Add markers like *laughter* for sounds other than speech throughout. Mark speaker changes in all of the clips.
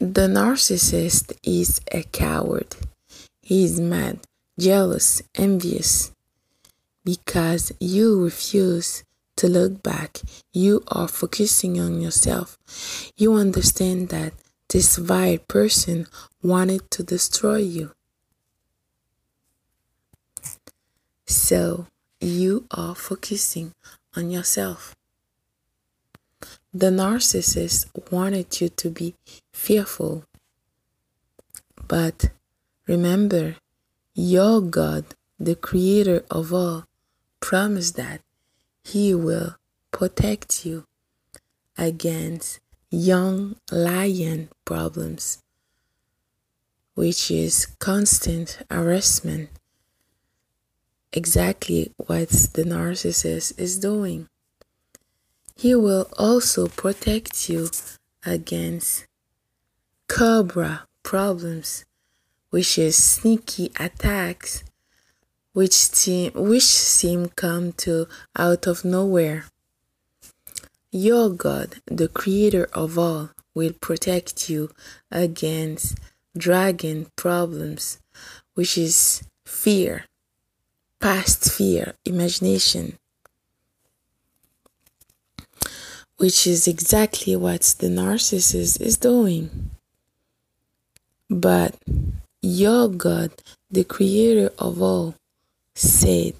Speaker 1: The narcissist is a coward. He is mad, jealous, envious. Because you refuse to look back, you are focusing on yourself. You understand that this vile person wanted to destroy you. So you are focusing on yourself. The narcissist wanted you to be fearful. But remember, your God, the creator of all, promised that He will protect you against young lion problems, which is constant harassment. Exactly what the narcissist is doing. He will also protect you against cobra problems, which is sneaky attacks which seem which seem come to out of nowhere. Your God, the creator of all, will protect you against dragon problems, which is fear, past fear, imagination, which is exactly what the narcissist is doing. But your God, the creator of all, said,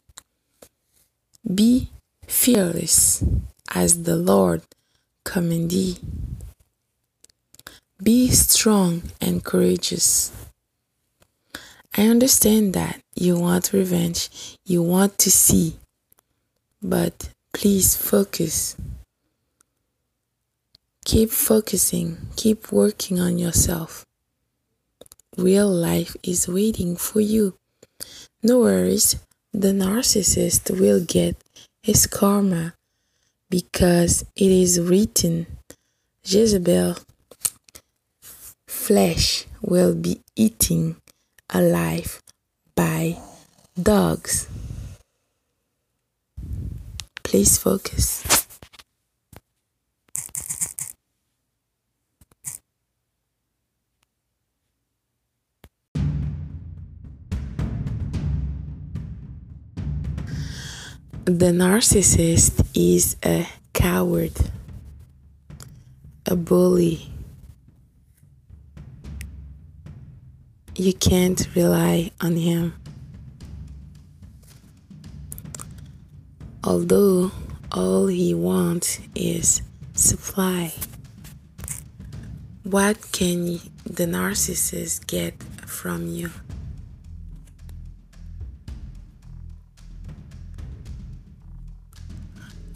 Speaker 1: Be fearless as the Lord command thee. Be strong and courageous. I understand that you want revenge, you want to see, but please focus. Keep focusing, keep working on yourself. Real life is waiting for you. No worries, the narcissist will get his karma because it is written Jezebel flesh will be eaten alive by dogs. Please focus. The narcissist is a coward, a bully. You can't rely on him. Although all he wants is supply. What can the narcissist get from you?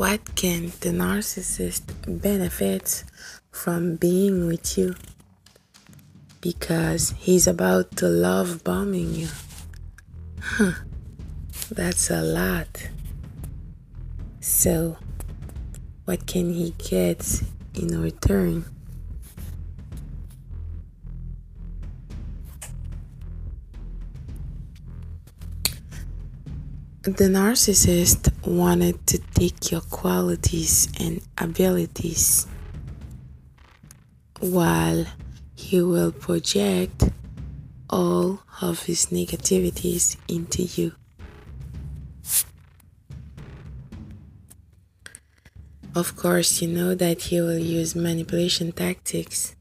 Speaker 1: What can the narcissist benefit from being with you? Because he's about to love bombing you. Huh, that's a lot. So, what can he get in return? The narcissist wanted to take your qualities and abilities while he will project all of his negativities into you. Of course, you know that he will use manipulation tactics.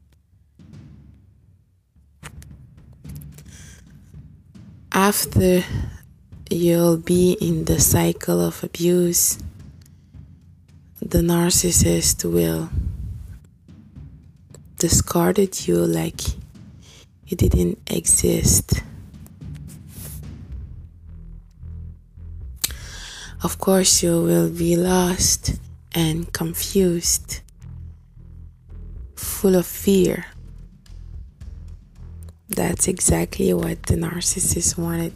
Speaker 1: After you'll be in the cycle of abuse. The narcissist will discarded you like you didn't exist. Of course, you will be lost and confused, full of fear. That's exactly what the narcissist wanted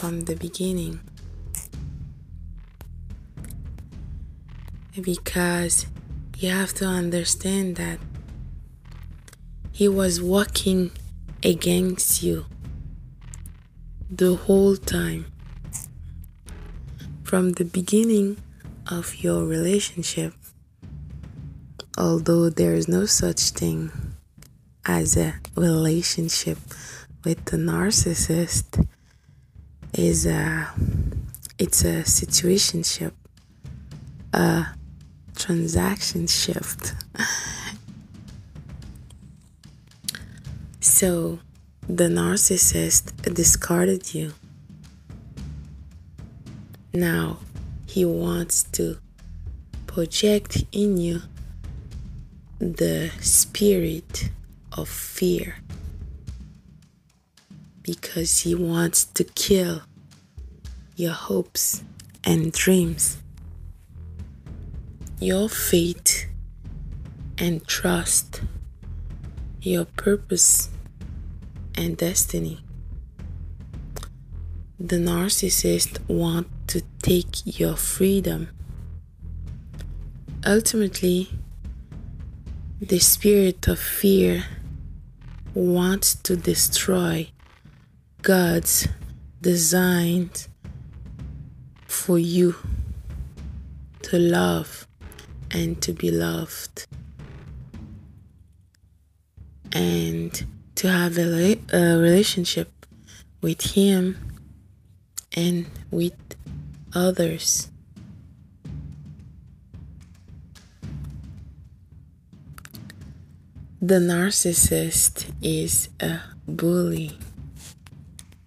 Speaker 1: from the beginning. Because you have to understand that he was working against you the whole time. From the beginning of your relationship, although there is no such thing as a relationship with the narcissist is a it's a situationship a transaction shift. *laughs* So the narcissist discarded you. Now he wants to project in you the spirit of fear because he wants to kill your hopes and dreams, your faith and trust, your purpose and destiny. The narcissist want to take your freedom. Ultimately, the spirit of fear wants to destroy God's design for you to love and to be loved and to have a, a relationship with Him and with others. The narcissist is a bully.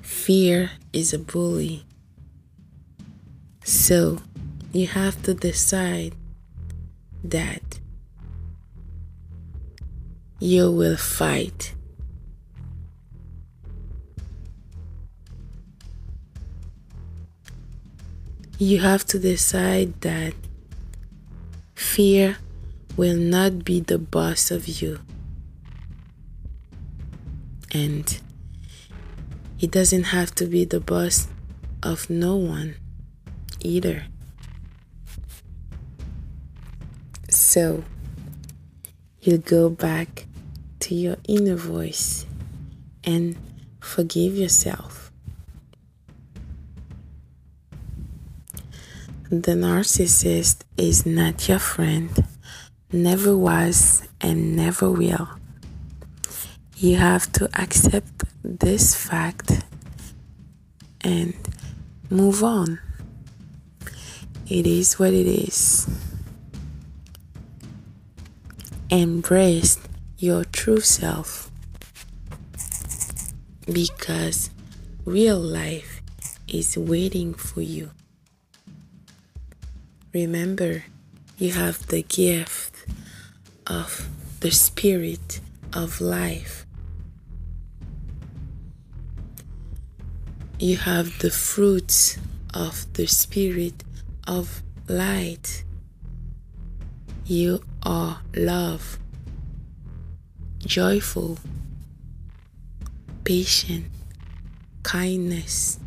Speaker 1: Fear is a bully. So you have to decide that you will fight. You have to decide that fear will not be the boss of you. And it doesn't have to be the boss of no one either. So you go back to your inner voice and forgive yourself. The narcissist is not your friend, never was, and never will. You have to accept this fact and move on. It is what it is. Embrace your true self because real life is waiting for you. Remember, you have the gift of the spirit of life. You have the fruits of the spirit of light. You are love, joyful, patient, kindness.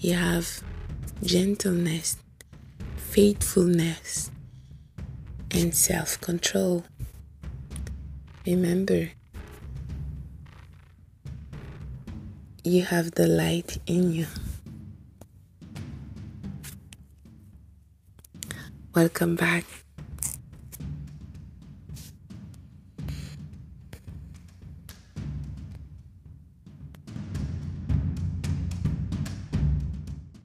Speaker 1: You have gentleness, faithfulness, and self control. Remember, you have the light in you. Welcome back.